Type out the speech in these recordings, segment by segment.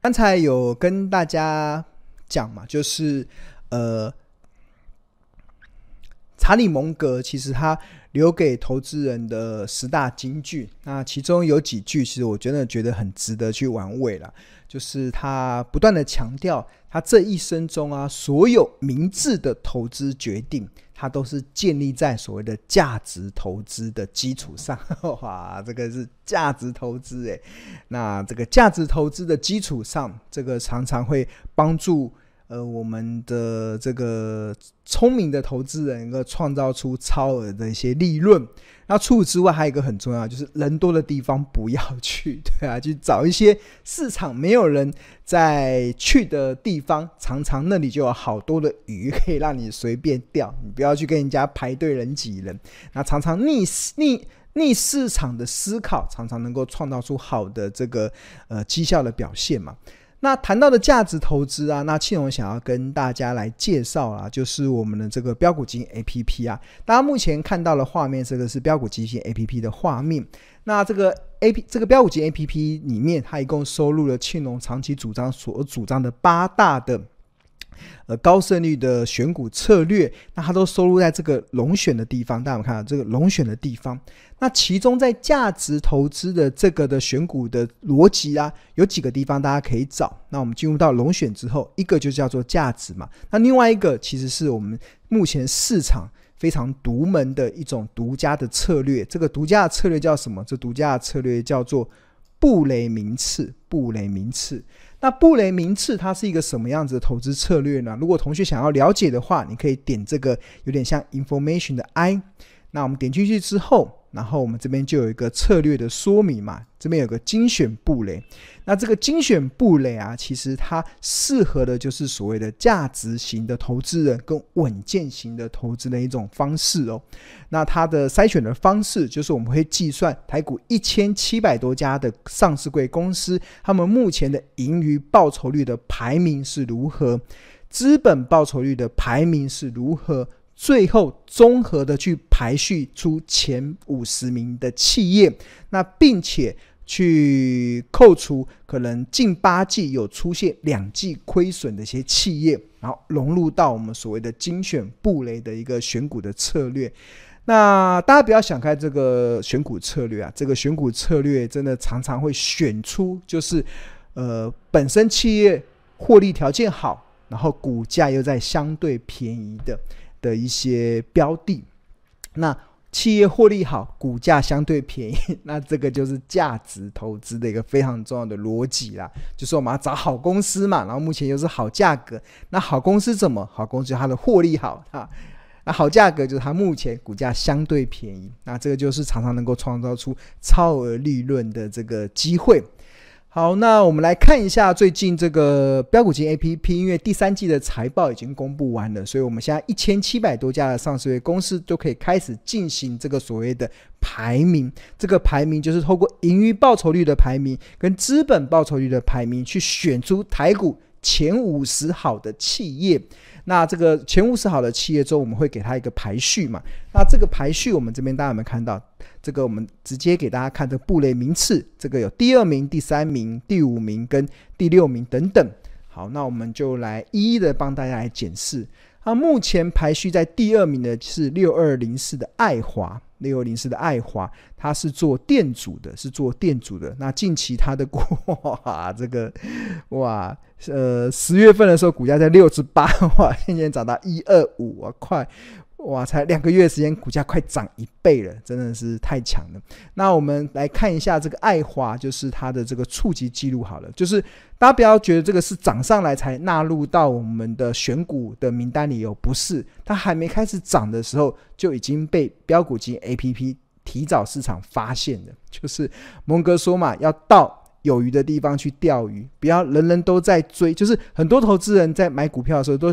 刚才有跟大家讲嘛，就是呃，查理蒙格其实他留给投资人的十大金句，那其中有几句其实我真的觉得很值得去玩味了，就是他不断的强调，他这一生中啊，所有明智的投资决定。它都是建立在所谓的价值投资的基础上，哇，这个是价值投资诶。那这个价值投资的基础上，这个常常会帮助。呃，我们的这个聪明的投资人能够创造出超额的一些利润。那除此之外，还有一个很重要，就是人多的地方不要去，对啊，去找一些市场没有人在去的地方，常常那里就有好多的鱼可以让你随便钓。你不要去跟人家排队人挤人。那常常逆逆逆市场的思考，常常能够创造出好的这个呃绩效的表现嘛。那谈到的价值投资啊，那庆荣想要跟大家来介绍啊，就是我们的这个标股基金 APP 啊。大家目前看到的画面，这个是标股基金 APP 的画面。那这个 AP 这个标股基金 APP 里面，它一共收录了庆荣长期主张所主张的八大的。呃，高胜率的选股策略，那它都收录在这个龙选的地方。大家有看到这个龙选的地方？那其中在价值投资的这个的选股的逻辑啊，有几个地方大家可以找。那我们进入到龙选之后，一个就叫做价值嘛。那另外一个其实是我们目前市场非常独门的一种独家的策略。这个独家的策略叫什么？这独家的策略叫做布雷名次。布雷名次。那布雷明次它是一个什么样子的投资策略呢？如果同学想要了解的话，你可以点这个有点像 information 的 I。那我们点进去之后。然后我们这边就有一个策略的说明嘛，这边有个精选布雷。那这个精选布雷啊，其实它适合的就是所谓的价值型的投资人跟稳健型的投资的一种方式哦。那它的筛选的方式就是我们会计算台股一千七百多家的上市贵公司，他们目前的盈余报酬率的排名是如何，资本报酬率的排名是如何。最后综合的去排序出前五十名的企业，那并且去扣除可能近八季有出现两季亏损的一些企业，然后融入到我们所谓的精选布雷的一个选股的策略。那大家不要想开这个选股策略啊，这个选股策略真的常常会选出就是呃本身企业获利条件好，然后股价又在相对便宜的。的一些标的，那企业获利好，股价相对便宜，那这个就是价值投资的一个非常重要的逻辑啦。就是我们要找好公司嘛，然后目前又是好价格，那好公司怎么？好公司它的获利好啊，那好价格就是它目前股价相对便宜，那这个就是常常能够创造出超额利润的这个机会。好，那我们来看一下最近这个标股金 APP，因为第三季的财报已经公布完了，所以我们现在一千七百多家的上市公司都可以开始进行这个所谓的排名。这个排名就是透过盈余报酬率的排名跟资本报酬率的排名去选出台股前五十好的企业。那这个前五十好的企业中，我们会给它一个排序嘛？那这个排序，我们这边大家有没有看到？这个我们直接给大家看这个布雷名次，这个有第二名、第三名、第五名跟第六名等等。好，那我们就来一一的帮大家来检视。那目前排序在第二名的是六二零四的爱华，六二零四的爱华，它是做电阻的，是做电阻的。那近期它的股 哇，这个哇，呃，十月份的时候股价在六十八，哇，现在涨到一二五啊，快。哇，才两个月时间，股价快涨一倍了，真的是太强了。那我们来看一下这个爱华，就是它的这个触及记录好了。就是大家不要觉得这个是涨上来才纳入到我们的选股的名单里有，不是，它还没开始涨的时候就已经被标股金 APP 提早市场发现了。就是蒙哥说嘛，要到有鱼的地方去钓鱼，不要人人都在追。就是很多投资人在买股票的时候都。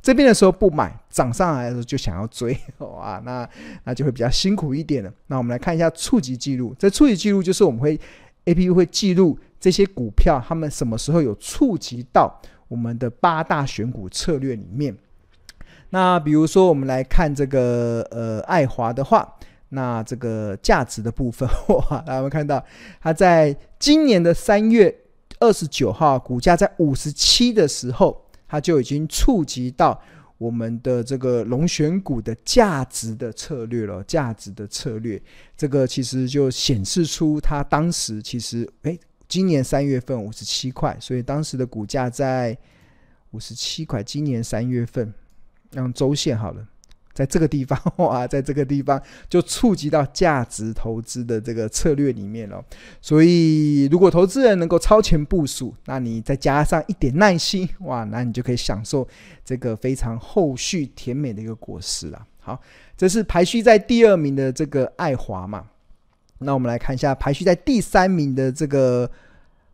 这边的时候不买，涨上来的时候就想要追，哇，那那就会比较辛苦一点了。那我们来看一下触及记录，这触及记录就是我们会 APP 会记录这些股票，他们什么时候有触及到我们的八大选股策略里面。那比如说我们来看这个呃爱华的话，那这个价值的部分，哇，大家有看到它在今年的三月。二十九号股价在五十七的时候，它就已经触及到我们的这个龙选股的价值的策略了。价值的策略，这个其实就显示出它当时其实，哎，今年三月份五十七块，所以当时的股价在五十七块。今年三月份，让周线好了。在这个地方 哇，在这个地方就触及到价值投资的这个策略里面了。所以，如果投资人能够超前部署，那你再加上一点耐心，哇，那你就可以享受这个非常后续甜美的一个果实了。好，这是排序在第二名的这个爱华嘛。那我们来看一下排序在第三名的这个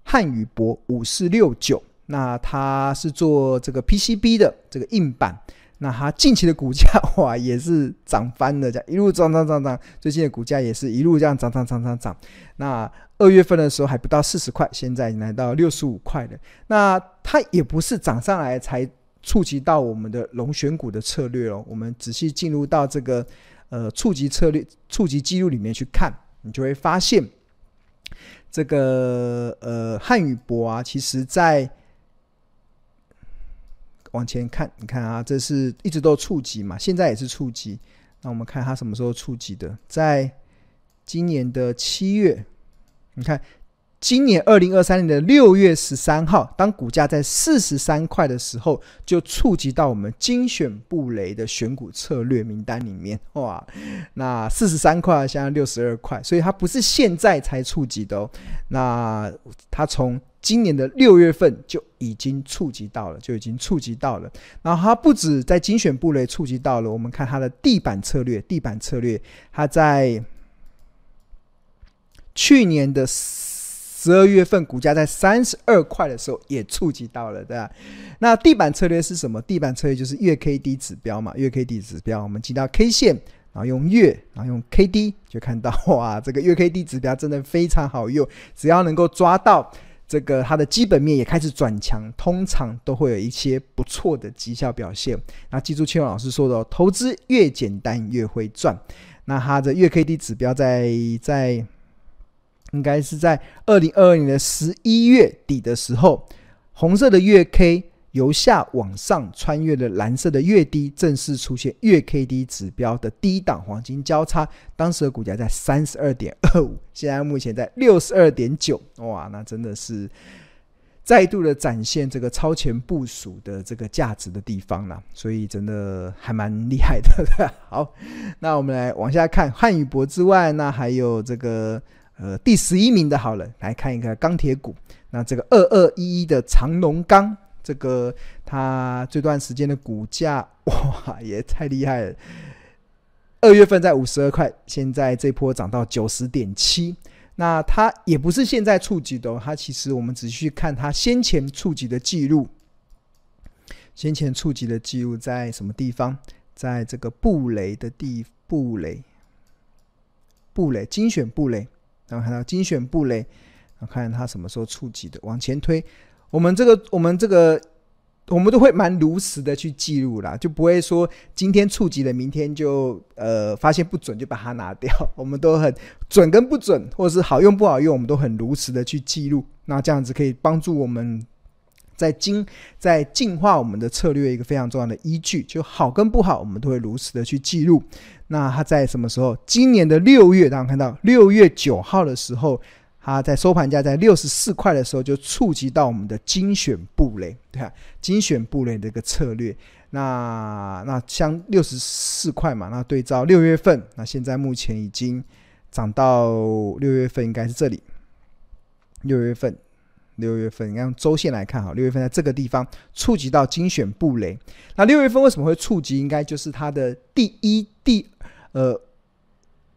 汉宇博五四六九，那它是做这个 PCB 的这个硬板。那它近期的股价哇，也是涨翻了，这样一路涨涨涨涨，最近的股价也是一路这样涨涨涨涨涨。那二月份的时候还不到四十块，现在已经来到六十五块了。那它也不是涨上来才触及到我们的龙选股的策略哦。我们仔细进入到这个呃触及策略、触及记录里面去看，你就会发现这个呃汉宇博啊，其实在。往前看，你看啊，这是一直都触及嘛，现在也是触及。那我们看它什么时候触及的？在今年的七月，你看，今年二零二三年的六月十三号，当股价在四十三块的时候，就触及到我们精选布雷的选股策略名单里面。哇，那四十三块现在六十二块，所以它不是现在才触及的哦。那它从今年的六月份就已经触及到了，就已经触及到了。然后它不止在精选布雷触及到了，我们看它的地板策略，地板策略，它在去年的十二月份股价在三十二块的时候也触及到了，对吧？那地板策略是什么？地板策略就是月 K D 指标嘛，月 K D 指标，我们进到 K 线，然后用月，然后用 K D，就看到哇，这个月 K D 指标真的非常好用，只要能够抓到。这个它的基本面也开始转强，通常都会有一些不错的绩效表现。那记住，千万老师说的哦，投资越简单越会赚。那它的月 K D 指标在在应该是在二零二二年的十一月底的时候，红色的月 K。由下往上穿越的蓝色的月低，正式出现月 K D 指标的低档黄金交叉。当时的股价在三十二点二五，现在目前在六十二点九。哇，那真的是再度的展现这个超前部署的这个价值的地方了。所以真的还蛮厉害的。好，那我们来往下看汉宇博之外，那还有这个呃第十一名的，好了，来看一个钢铁股。那这个二二一一的长龙钢。这个它这段时间的股价 哇，也太厉害了！二月份在五十二块，现在这波涨到九十点七。那它也不是现在触及的哦，它其实我们仔细去看它先前触及的记录，先前触及的记录在什么地方？在这个布雷的地布雷，布雷精选布雷，然后看到精选布雷，然后看它什么时候触及的，往前推。我们这个，我们这个，我们都会蛮如实的去记录啦，就不会说今天触及了，明天就呃发现不准就把它拿掉。我们都很准跟不准，或者是好用不好用，我们都很如实的去记录。那这样子可以帮助我们在精在进化我们的策略一个非常重要的依据。就好跟不好，我们都会如实的去记录。那它在什么时候？今年的六月，大家看到六月九号的时候。它在收盘价在六十四块的时候就触及到我们的精选布雷，对啊，精选布雷的一个策略。那那像六十四块嘛，那对照六月份，那现在目前已经涨到六月份应该是这里。六月份，六月份，你看周线来看哈，六月份在这个地方触及到精选布雷。那六月份为什么会触及？应该就是它的第一、第呃。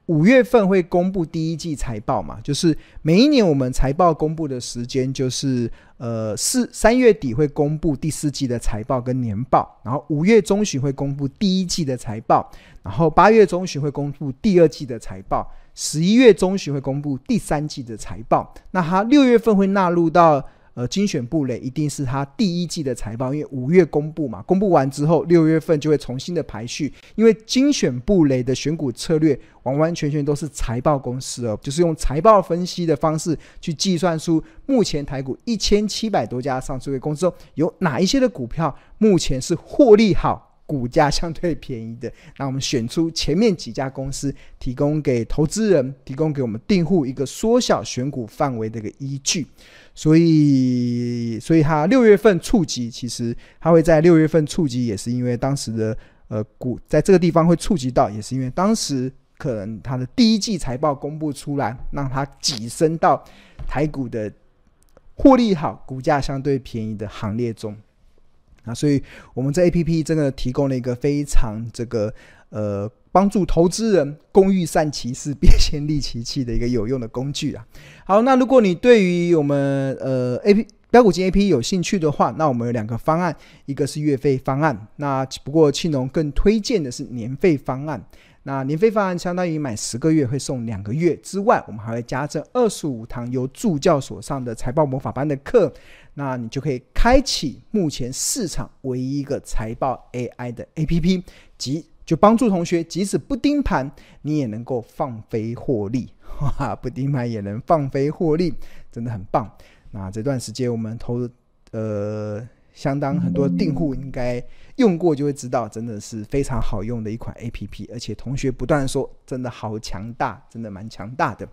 五月份会公布第一季财报嘛？就是每一年我们财报公布的时间就是呃四三月底会公布第四季的财报跟年报，然后五月中旬会公布第一季的财报，然后八月中旬会公布第二季的财报，十一月中旬会公布第三季的财报。那它六月份会纳入到呃，精选布雷一定是它第一季的财报，因为五月公布嘛，公布完之后，六月份就会重新的排序。因为精选布雷的选股策略完完全全都是财报公司哦，就是用财报分析的方式去计算出目前台股一千七百多家上市公司中有哪一些的股票目前是获利好。股价相对便宜的，那我们选出前面几家公司，提供给投资人，提供给我们订户一个缩小选股范围的一个依据。所以，所以它六月份触及，其实它会在六月份触及，也是因为当时的呃股在这个地方会触及到，也是因为当时可能它的第一季财报公布出来，让它跻身到台股的获利好、股价相对便宜的行列中。啊，所以我们这 APP 真的提供了一个非常这个呃帮助投资人工欲善其事，必先利其器的一个有用的工具啊。好，那如果你对于我们呃 A P 标股金 APP 有兴趣的话，那我们有两个方案，一个是月费方案，那不过庆农更推荐的是年费方案。那年费方案相当于买十个月会送两个月之外，我们还会加赠二十五堂由助教所上的财报魔法班的课。那你就可以开启目前市场唯一一个财报 AI 的 APP，即就帮助同学即使不盯盘，你也能够放飞获利，哈，不盯盘也能放飞获利，真的很棒。那这段时间我们投呃相当很多订户应该用过就会知道，真的是非常好用的一款 APP，而且同学不断说真的好强大，真的蛮强大的。